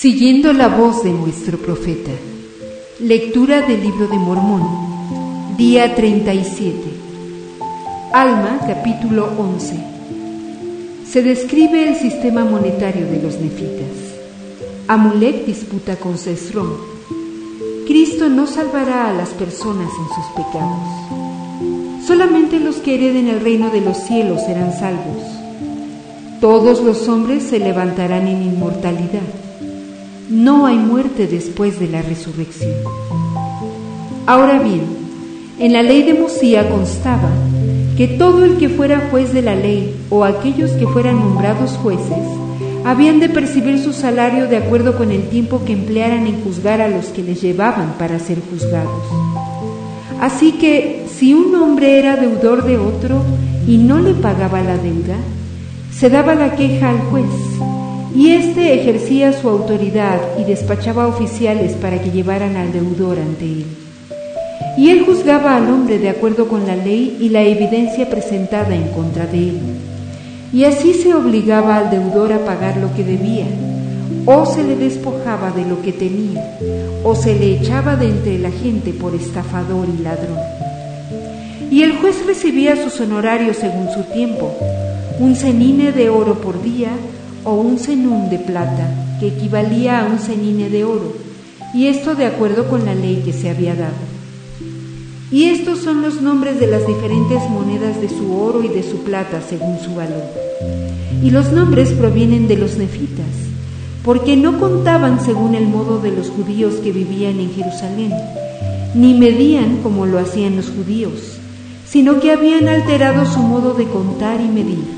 Siguiendo la voz de nuestro profeta. Lectura del libro de Mormón. Día 37. Alma, capítulo 11. Se describe el sistema monetario de los nefitas. Amulek disputa con Sesrón. Cristo no salvará a las personas en sus pecados. Solamente los que hereden el reino de los cielos serán salvos. Todos los hombres se levantarán en inmortalidad no hay muerte después de la resurrección. Ahora bien, en la ley de Mosía constaba que todo el que fuera juez de la ley o aquellos que fueran nombrados jueces habían de percibir su salario de acuerdo con el tiempo que emplearan en juzgar a los que les llevaban para ser juzgados. Así que si un hombre era deudor de otro y no le pagaba la deuda, se daba la queja al juez y éste ejercía su autoridad y despachaba oficiales para que llevaran al deudor ante él. Y él juzgaba al hombre de acuerdo con la ley y la evidencia presentada en contra de él. Y así se obligaba al deudor a pagar lo que debía, o se le despojaba de lo que tenía, o se le echaba de entre la gente por estafador y ladrón. Y el juez recibía sus honorarios según su tiempo, un cenine de oro por día, o un cenún de plata, que equivalía a un cenine de oro, y esto de acuerdo con la ley que se había dado. Y estos son los nombres de las diferentes monedas de su oro y de su plata según su valor. Y los nombres provienen de los nefitas, porque no contaban según el modo de los judíos que vivían en Jerusalén, ni medían como lo hacían los judíos, sino que habían alterado su modo de contar y medir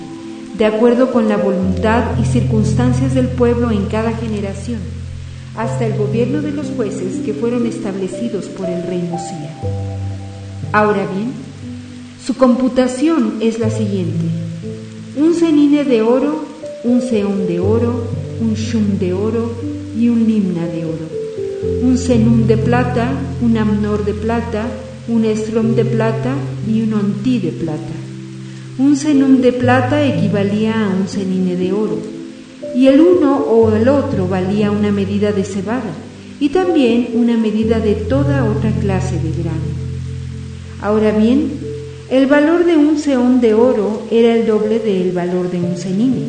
de acuerdo con la voluntad y circunstancias del pueblo en cada generación, hasta el gobierno de los jueces que fueron establecidos por el rey Mosía. Ahora bien, su computación es la siguiente. Un cenine de oro, un seón de oro, un shum de oro y un limna de oro. Un senum de plata, un amnor de plata, un estrom de plata y un ontí de plata. Un cenum de plata equivalía a un cenine de oro, y el uno o el otro valía una medida de cebada, y también una medida de toda otra clase de grano. Ahora bien, el valor de un seón de oro era el doble del valor de un cenine,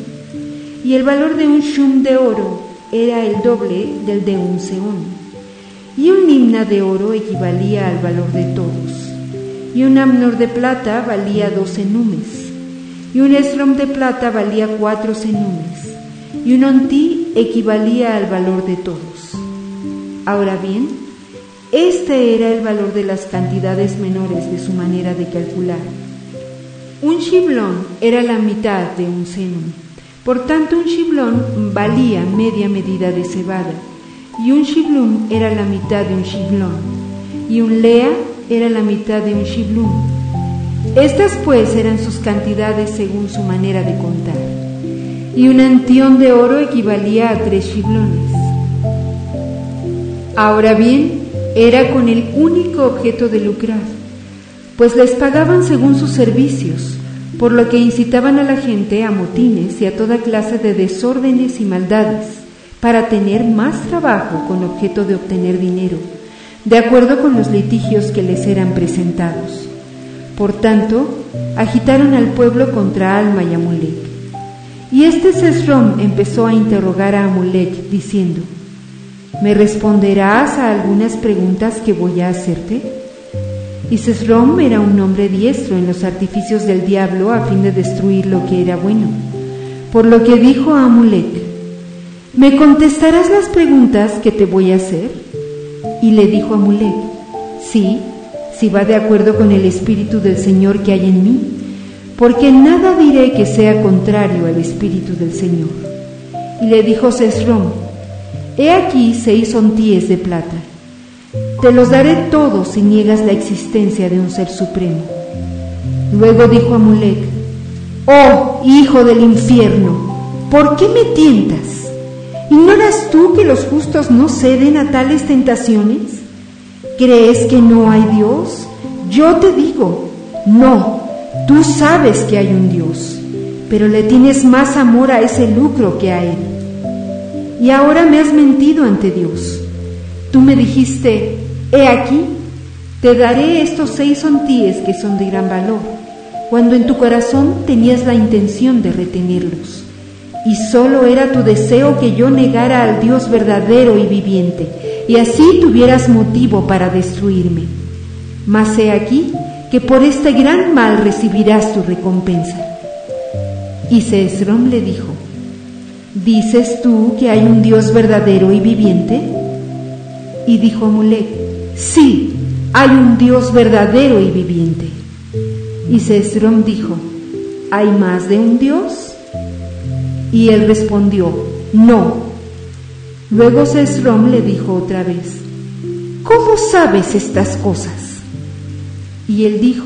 y el valor de un shum de oro era el doble del de un seón, y un limna de oro equivalía al valor de todos, y un amnor de plata valía dos numes y un estrom de plata valía cuatro cenumes, y un ontí equivalía al valor de todos. Ahora bien, este era el valor de las cantidades menores de su manera de calcular. Un shiblón era la mitad de un cenum, por tanto un shiblón valía media medida de cebada, y un shiblum era la mitad de un shiblón, y un lea era la mitad de un shiblum estas pues eran sus cantidades según su manera de contar, y un antión de oro equivalía a tres chiblones. Ahora bien, era con el único objeto de lucrar, pues les pagaban según sus servicios, por lo que incitaban a la gente a motines y a toda clase de desórdenes y maldades, para tener más trabajo con objeto de obtener dinero, de acuerdo con los litigios que les eran presentados. Por tanto, agitaron al pueblo contra Alma y Amulek. Y este Sesrom empezó a interrogar a Amulek, diciendo, ¿me responderás a algunas preguntas que voy a hacerte? Y Sesrom era un hombre diestro en los artificios del diablo a fin de destruir lo que era bueno. Por lo que dijo a Amulek, ¿me contestarás las preguntas que te voy a hacer? Y le dijo a Amulek, sí, si va de acuerdo con el Espíritu del Señor que hay en mí, porque nada diré que sea contrario al Espíritu del Señor. Y le dijo Sesrom, he aquí seis ontíes de plata, te los daré todos si niegas la existencia de un ser supremo. Luego dijo Amulek, oh hijo del infierno, ¿por qué me tientas? ¿Ignoras tú que los justos no ceden a tales tentaciones? ¿Crees que no hay Dios? Yo te digo, no, tú sabes que hay un Dios, pero le tienes más amor a ese lucro que a Él. y ahora me has mentido ante Dios. Tú me dijiste, he aquí, te daré estos seis sontíes que son de gran valor, cuando en tu corazón tenías la intención de retenerlos. Y solo era tu deseo que yo negara al Dios verdadero y viviente, y así tuvieras motivo para destruirme. Mas he aquí que por este gran mal recibirás tu recompensa. Y Sesrom le dijo, ¿dices tú que hay un Dios verdadero y viviente? Y dijo Amulek, sí, hay un Dios verdadero y viviente. Y Sesrom dijo, ¿hay más de un Dios? Y él respondió, no. Luego Sesrom le dijo otra vez, ¿cómo sabes estas cosas? Y él dijo,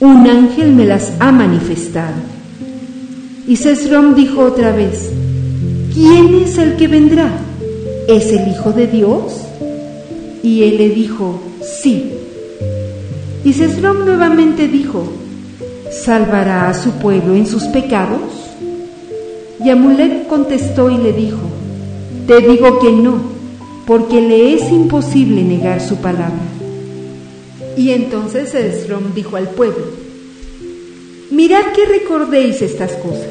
un ángel me las ha manifestado. Y Sesrom dijo otra vez, ¿quién es el que vendrá? ¿Es el Hijo de Dios? Y él le dijo, sí. Y Sesrom nuevamente dijo, ¿salvará a su pueblo en sus pecados? Y Amulek contestó y le dijo, te digo que no, porque le es imposible negar su palabra. Y entonces Esrom dijo al pueblo, mirad que recordéis estas cosas,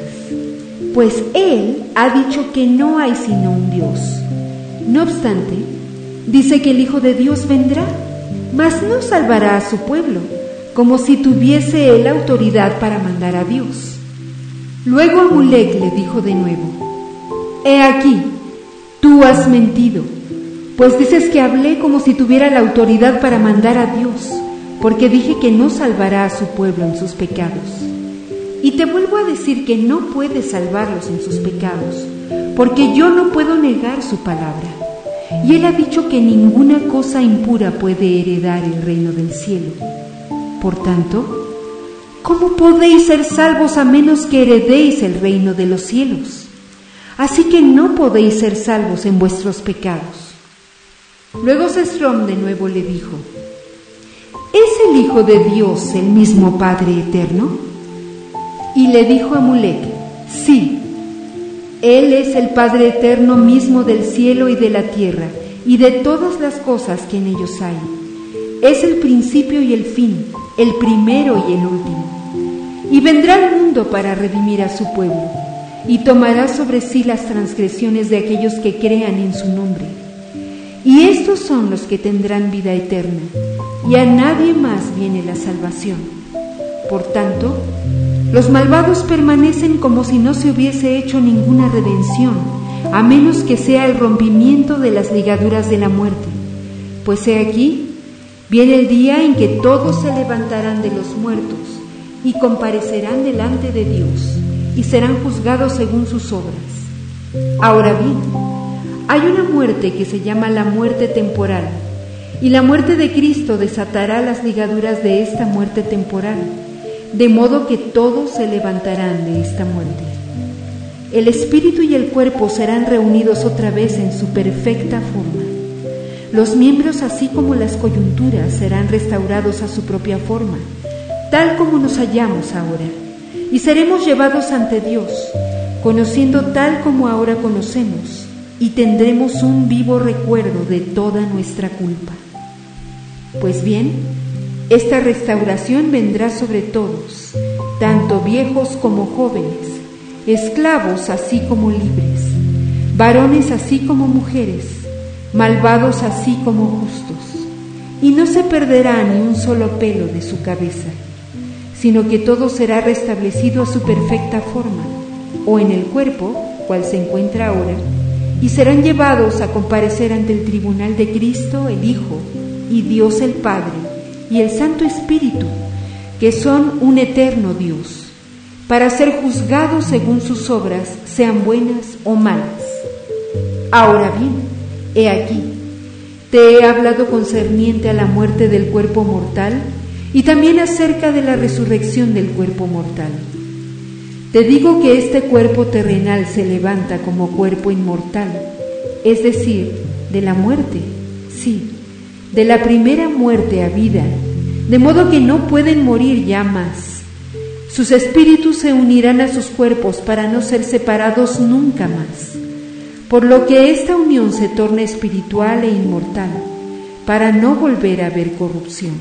pues él ha dicho que no hay sino un Dios. No obstante, dice que el Hijo de Dios vendrá, mas no salvará a su pueblo, como si tuviese él autoridad para mandar a Dios. Luego Amulek le dijo de nuevo, He aquí, tú has mentido pues dices que hablé como si tuviera la autoridad para mandar a Dios, porque dije que no salvará a su pueblo en sus pecados. Y te vuelvo a decir que no puedes salvarlos en sus pecados, porque yo no puedo negar su palabra. Y él ha dicho que ninguna cosa impura puede heredar el reino del cielo. Por tanto, ¿cómo podéis ser salvos a menos que heredéis el reino de los cielos? Así que no podéis ser salvos en vuestros pecados. Luego Sesrom de nuevo le dijo, ¿es el Hijo de Dios el mismo Padre eterno? Y le dijo a Mulek, sí, Él es el Padre eterno mismo del cielo y de la tierra y de todas las cosas que en ellos hay. Es el principio y el fin, el primero y el último. Y vendrá al mundo para redimir a su pueblo, y tomará sobre sí las transgresiones de aquellos que crean en su nombre y estos son los que tendrán vida eterna, y a nadie más viene la salvación. Por tanto, los malvados permanecen como si no se hubiese hecho ninguna redención, a menos que sea el rompimiento de las ligaduras de la muerte. Pues he aquí, viene el día en que todos se levantarán de los muertos y comparecerán delante de Dios y serán juzgados según sus obras. Ahora bien, hay una muerte que se llama la muerte temporal, y la muerte de Cristo desatará las ligaduras de esta muerte temporal, de modo que todos se levantarán de esta muerte. El espíritu y el cuerpo serán reunidos otra vez en su perfecta forma. Los miembros, así como las coyunturas, serán restaurados a su propia forma, tal como nos hallamos ahora, y seremos llevados ante Dios, conociendo tal como ahora conocemos y tendremos un vivo recuerdo de toda nuestra culpa. Pues bien, esta restauración vendrá sobre todos, tanto viejos como jóvenes, esclavos así como libres, varones así como mujeres, malvados así como justos, y no se perderá ni un solo pelo de su cabeza, sino que todo será restablecido a su perfecta forma, o en el cuerpo, cual se encuentra ahora, y serán llevados a comparecer ante el tribunal de Cristo el Hijo y Dios el Padre y el Santo Espíritu, que son un eterno Dios, para ser juzgados según sus obras, sean buenas o malas. Ahora bien, he aquí, te he hablado concerniente a la muerte del cuerpo mortal y también acerca de la resurrección del cuerpo mortal. Te digo que este cuerpo terrenal se levanta como cuerpo inmortal, es decir, de la muerte, sí, de la primera muerte a vida, de modo que no pueden morir ya más. Sus espíritus se unirán a sus cuerpos para no ser separados nunca más, por lo que esta unión se torna espiritual e inmortal, para no volver a haber corrupción.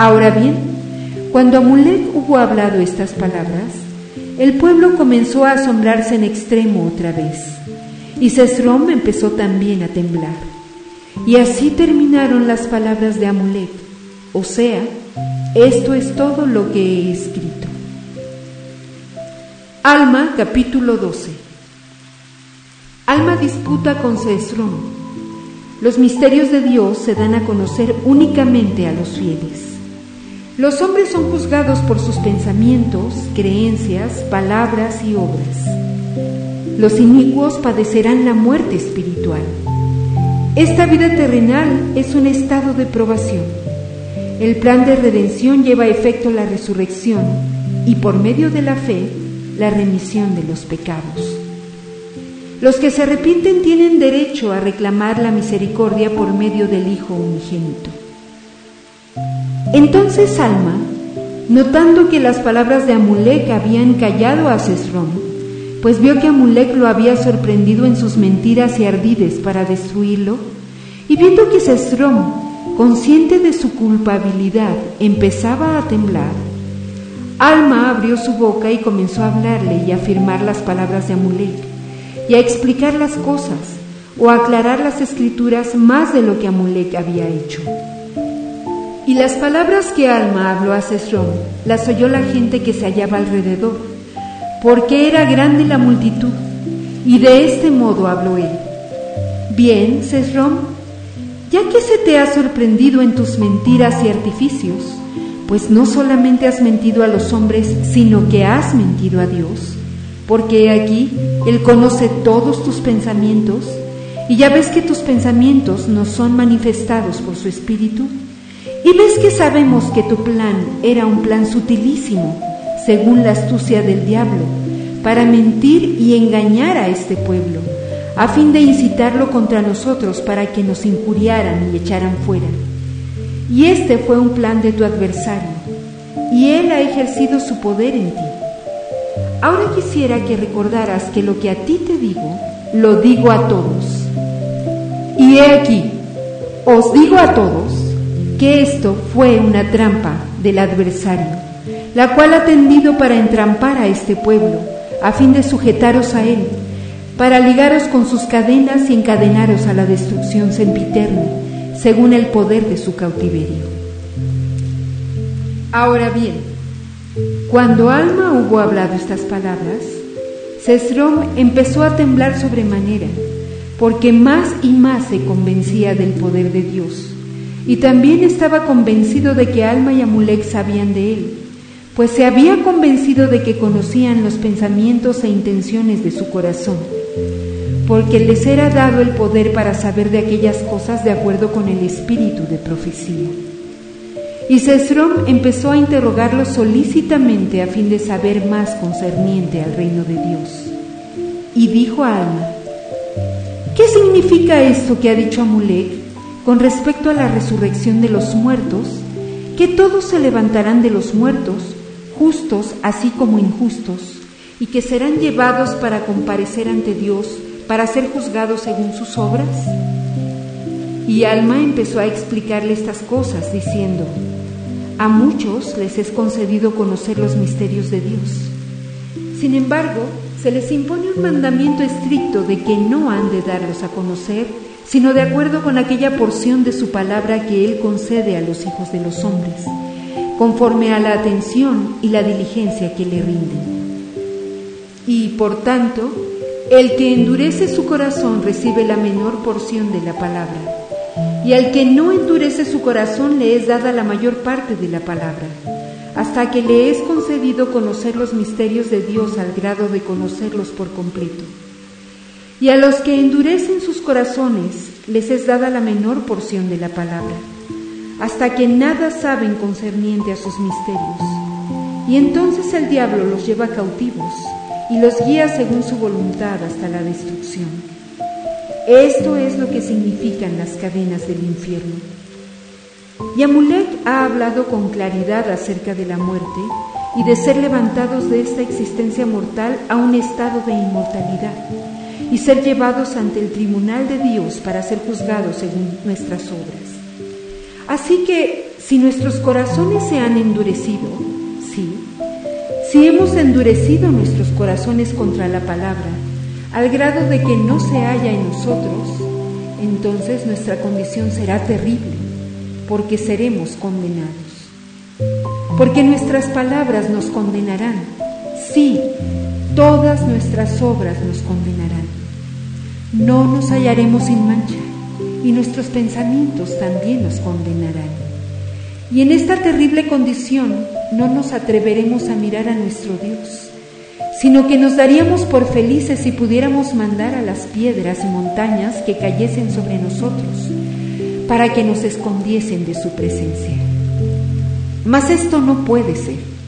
Ahora bien, cuando Amulek hubo hablado estas palabras, el pueblo comenzó a asombrarse en extremo otra vez, y Sesrom empezó también a temblar. Y así terminaron las palabras de Amulek, o sea, esto es todo lo que he escrito. Alma capítulo 12 Alma disputa con Sesrom. Los misterios de Dios se dan a conocer únicamente a los fieles. Los hombres son juzgados por sus pensamientos, creencias, palabras y obras. Los inicuos padecerán la muerte espiritual. Esta vida terrenal es un estado de probación el plan de redención lleva a efecto la resurrección y por medio de la fe la remisión de los pecados. Los que se arrepienten tienen derecho a reclamar la misericordia por medio del Hijo unigénito. Entonces Alma, notando que las palabras de Amulek habían callado a Cesrón, pues vio que Amulek lo había sorprendido en sus mentiras y ardides para destruirlo, y viendo que Cesrón consciente de su culpabilidad, empezaba a temblar. Alma abrió su boca y comenzó a hablarle y a afirmar las palabras de Amulek y a explicar las cosas o a aclarar las escrituras más de lo que Amulek había hecho. Y las palabras que Alma habló a Cesrón las oyó la gente que se hallaba alrededor, porque era grande la multitud, y de este modo habló él. Bien, Cesrón, ya que se te ha sorprendido en tus mentiras y artificios, pues no solamente has mentido a los hombres, sino que has mentido a Dios, porque aquí Él conoce todos tus pensamientos, y ya ves que tus pensamientos no son manifestados por su Espíritu, y ves que sabemos que tu plan era un plan sutilísimo, según la astucia del diablo, para mentir y engañar a este pueblo a fin de incitarlo contra nosotros para que nos injuriaran y echaran fuera. Y este fue un plan de tu adversario, y él ha ejercido su poder en ti. Ahora quisiera que recordaras que lo que a ti te digo, lo digo a todos. Y he aquí, os digo a todos, que esto fue una trampa del adversario, la cual ha tendido para entrampar a este pueblo, a fin de sujetaros a él para ligaros con sus cadenas y encadenaros a la destrucción sempiterna, según el poder de su cautiverio. Ahora bien, cuando Alma hubo hablado estas palabras, Cesrom empezó a temblar sobremanera, porque más y más se convencía del poder de Dios, y también estaba convencido de que Alma y Amulek sabían de él, pues se había convencido de que conocían los pensamientos e intenciones de su corazón porque les era dado el poder para saber de aquellas cosas de acuerdo con el espíritu de profecía. Y Cesrom empezó a interrogarlo solícitamente a fin de saber más concerniente al reino de Dios. Y dijo a Alma, ¿qué significa esto que ha dicho Amulek con respecto a la resurrección de los muertos? Que todos se levantarán de los muertos, justos así como injustos y que serán llevados para comparecer ante Dios, para ser juzgados según sus obras? Y Alma empezó a explicarle estas cosas, diciendo, a muchos les es concedido conocer los misterios de Dios. Sin embargo, se les impone un mandamiento estricto de que no han de darlos a conocer, sino de acuerdo con aquella porción de su palabra que Él concede a los hijos de los hombres, conforme a la atención y la diligencia que le rinden. Y por tanto, el que endurece su corazón recibe la menor porción de la palabra, y al que no endurece su corazón le es dada la mayor parte de la palabra, hasta que le es concedido conocer los misterios de Dios al grado de conocerlos por completo. Y a los que endurecen sus corazones les es dada la menor porción de la palabra, hasta que nada saben concerniente a sus misterios. Y entonces el diablo los lleva cautivos y los guía según su voluntad hasta la destrucción. Esto es lo que significan las cadenas del infierno. Y Amulek ha hablado con claridad acerca de la muerte y de ser levantados de esta existencia mortal a un estado de inmortalidad, y ser llevados ante el tribunal de Dios para ser juzgados según nuestras obras. Así que si nuestros corazones se han endurecido, sí, si hemos endurecido nuestros corazones contra la palabra, al grado de que no se halla en nosotros, entonces nuestra condición será terrible, porque seremos condenados. Porque nuestras palabras nos condenarán, sí, todas nuestras obras nos condenarán. No nos hallaremos sin mancha y nuestros pensamientos también nos condenarán. Y en esta terrible condición no nos atreveremos a mirar a nuestro Dios, sino que nos daríamos por felices si pudiéramos mandar a las piedras y montañas que cayesen sobre nosotros, para que nos escondiesen de su presencia. Mas esto no puede ser.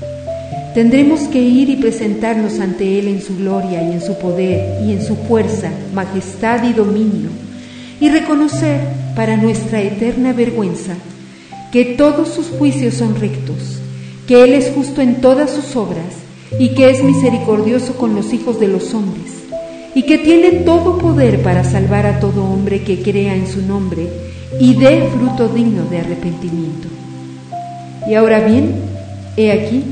Tendremos que ir y presentarnos ante Él en su gloria y en su poder y en su fuerza, majestad y dominio, y reconocer para nuestra eterna vergüenza que todos sus juicios son rectos, que Él es justo en todas sus obras y que es misericordioso con los hijos de los hombres, y que tiene todo poder para salvar a todo hombre que crea en su nombre y dé fruto digno de arrepentimiento. Y ahora bien, he aquí,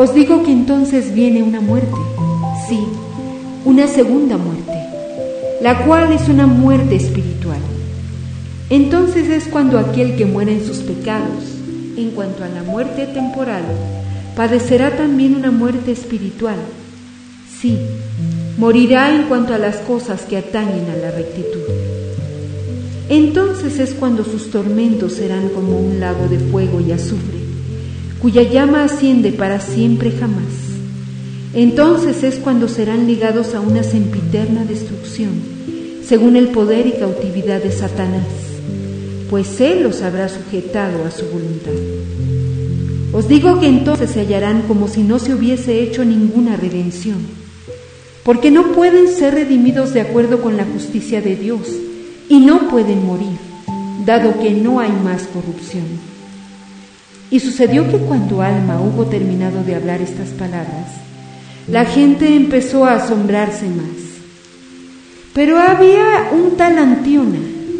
os digo que entonces viene una muerte, sí, una segunda muerte, la cual es una muerte espiritual. Entonces es cuando aquel que muere en sus pecados, en cuanto a la muerte temporal, padecerá también una muerte espiritual. Sí, morirá en cuanto a las cosas que atañen a la rectitud. Entonces es cuando sus tormentos serán como un lago de fuego y azufre cuya llama asciende para siempre jamás. Entonces es cuando serán ligados a una sempiterna destrucción, según el poder y cautividad de Satanás, pues Él los habrá sujetado a su voluntad. Os digo que entonces se hallarán como si no se hubiese hecho ninguna redención, porque no pueden ser redimidos de acuerdo con la justicia de Dios, y no pueden morir, dado que no hay más corrupción. Y sucedió que cuando Alma hubo terminado de hablar estas palabras, la gente empezó a asombrarse más. Pero había un tal Antiona,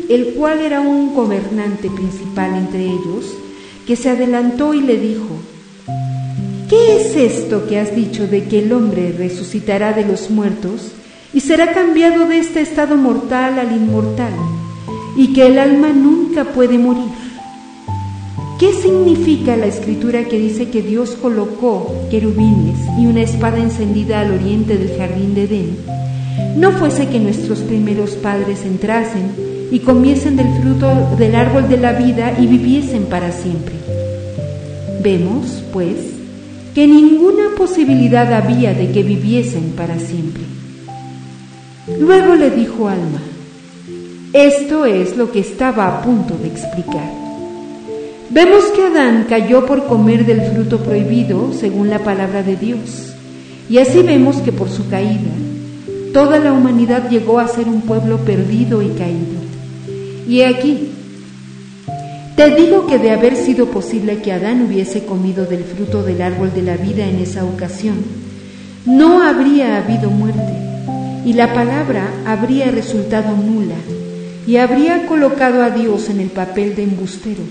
el cual era un gobernante principal entre ellos, que se adelantó y le dijo, ¿qué es esto que has dicho de que el hombre resucitará de los muertos y será cambiado de este estado mortal al inmortal, y que el alma nunca puede morir? ¿Qué significa la escritura que dice que Dios colocó querubines y una espada encendida al oriente del jardín de Edén? No fuese que nuestros primeros padres entrasen y comiesen del fruto del árbol de la vida y viviesen para siempre. Vemos, pues, que ninguna posibilidad había de que viviesen para siempre. Luego le dijo Alma, esto es lo que estaba a punto de explicar. Vemos que Adán cayó por comer del fruto prohibido según la palabra de Dios. Y así vemos que por su caída, toda la humanidad llegó a ser un pueblo perdido y caído. Y aquí, te digo que de haber sido posible que Adán hubiese comido del fruto del árbol de la vida en esa ocasión, no habría habido muerte y la palabra habría resultado nula y habría colocado a Dios en el papel de embustero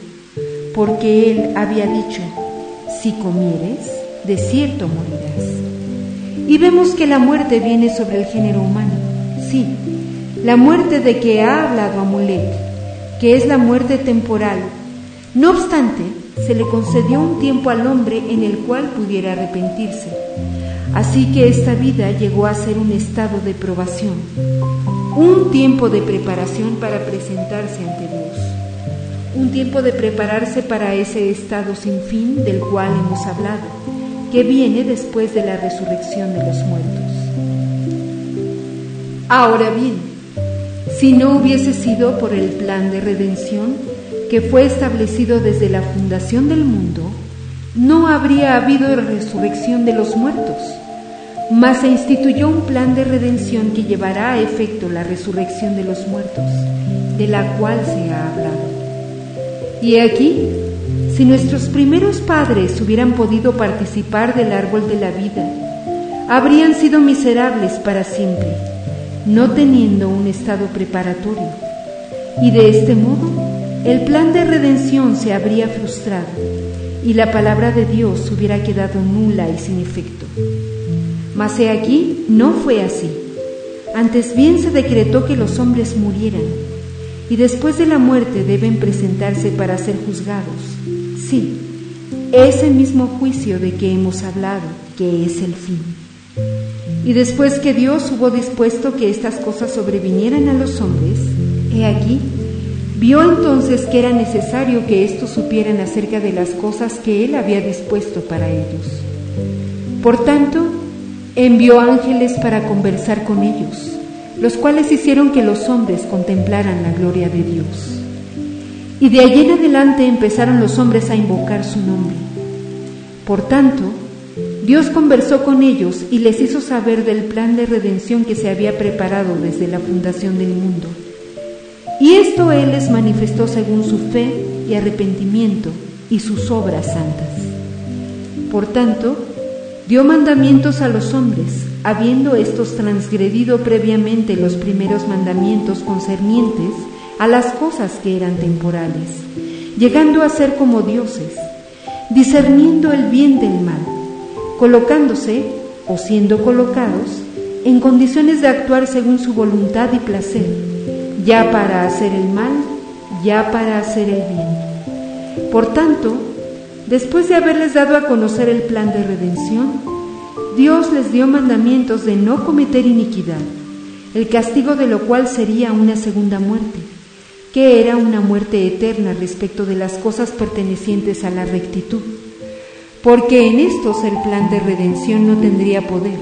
porque él había dicho, si comieres, de cierto morirás. Y vemos que la muerte viene sobre el género humano, sí, la muerte de que ha hablado Amulek, que es la muerte temporal. No obstante, se le concedió un tiempo al hombre en el cual pudiera arrepentirse. Así que esta vida llegó a ser un estado de probación, un tiempo de preparación para presentarse ante Dios un tiempo de prepararse para ese estado sin fin del cual hemos hablado, que viene después de la resurrección de los muertos. Ahora bien, si no hubiese sido por el plan de redención que fue establecido desde la fundación del mundo, no habría habido resurrección de los muertos, mas se instituyó un plan de redención que llevará a efecto la resurrección de los muertos, de la cual se ha hablado. Y aquí, si nuestros primeros padres hubieran podido participar del árbol de la vida, habrían sido miserables para siempre, no teniendo un estado preparatorio. Y de este modo, el plan de redención se habría frustrado y la palabra de Dios hubiera quedado nula y sin efecto. Mas he aquí, no fue así. Antes bien se decretó que los hombres murieran y después de la muerte deben presentarse para ser juzgados. Sí, ese mismo juicio de que hemos hablado, que es el fin. Y después que Dios hubo dispuesto que estas cosas sobrevinieran a los hombres, he aquí, vio entonces que era necesario que éstos supieran acerca de las cosas que Él había dispuesto para ellos. Por tanto, envió ángeles para conversar con ellos los cuales hicieron que los hombres contemplaran la gloria de Dios. Y de allí en adelante empezaron los hombres a invocar su nombre. Por tanto, Dios conversó con ellos y les hizo saber del plan de redención que se había preparado desde la fundación del mundo. Y esto Él les manifestó según su fe y arrepentimiento y sus obras santas. Por tanto, dio mandamientos a los hombres habiendo estos transgredido previamente los primeros mandamientos concernientes a las cosas que eran temporales, llegando a ser como dioses, discerniendo el bien del mal, colocándose o siendo colocados en condiciones de actuar según su voluntad y placer, ya para hacer el mal, ya para hacer el bien. Por tanto, después de haberles dado a conocer el plan de redención, Dios les dio mandamientos de no cometer iniquidad, el castigo de lo cual sería una segunda muerte, que era una muerte eterna respecto de las cosas pertenecientes a la rectitud, porque en estos el plan de redención no tendría poder,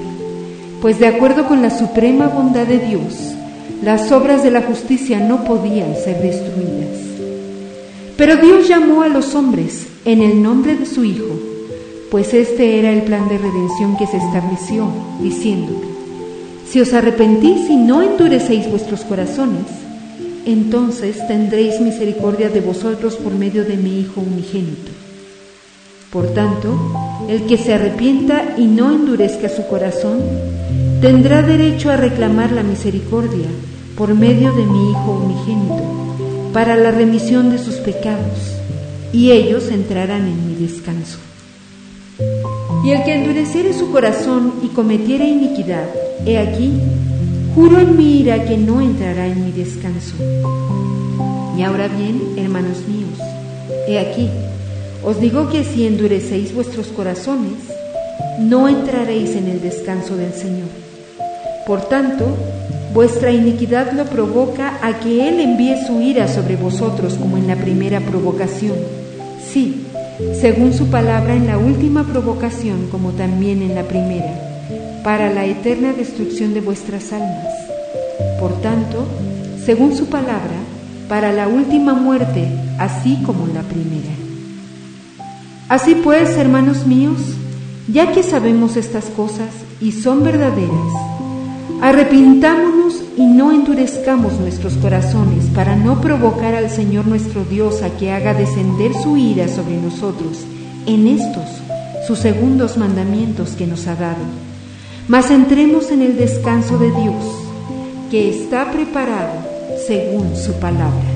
pues de acuerdo con la suprema bondad de Dios, las obras de la justicia no podían ser destruidas. Pero Dios llamó a los hombres en el nombre de su Hijo, pues este era el plan de redención que se estableció, diciendo, si os arrepentís y no endurecéis vuestros corazones, entonces tendréis misericordia de vosotros por medio de mi Hijo unigénito. Por tanto, el que se arrepienta y no endurezca su corazón, tendrá derecho a reclamar la misericordia por medio de mi Hijo unigénito, para la remisión de sus pecados, y ellos entrarán en mi descanso. Y el que endureciere su corazón y cometiere iniquidad, he aquí, juro en mi ira que no entrará en mi descanso. Y ahora bien, hermanos míos, he aquí, os digo que si endurecéis vuestros corazones, no entraréis en el descanso del Señor. Por tanto, vuestra iniquidad lo provoca a que Él envíe su ira sobre vosotros como en la primera provocación. Sí, según su palabra en la última provocación como también en la primera, para la eterna destrucción de vuestras almas. Por tanto, según su palabra, para la última muerte, así como la primera. Así pues, hermanos míos, ya que sabemos estas cosas y son verdaderas, arrepintámonos y no endurezcamos nuestros corazones para no provocar al Señor nuestro Dios a que haga descender su ira sobre nosotros en estos, sus segundos mandamientos que nos ha dado. Mas entremos en el descanso de Dios, que está preparado según su palabra.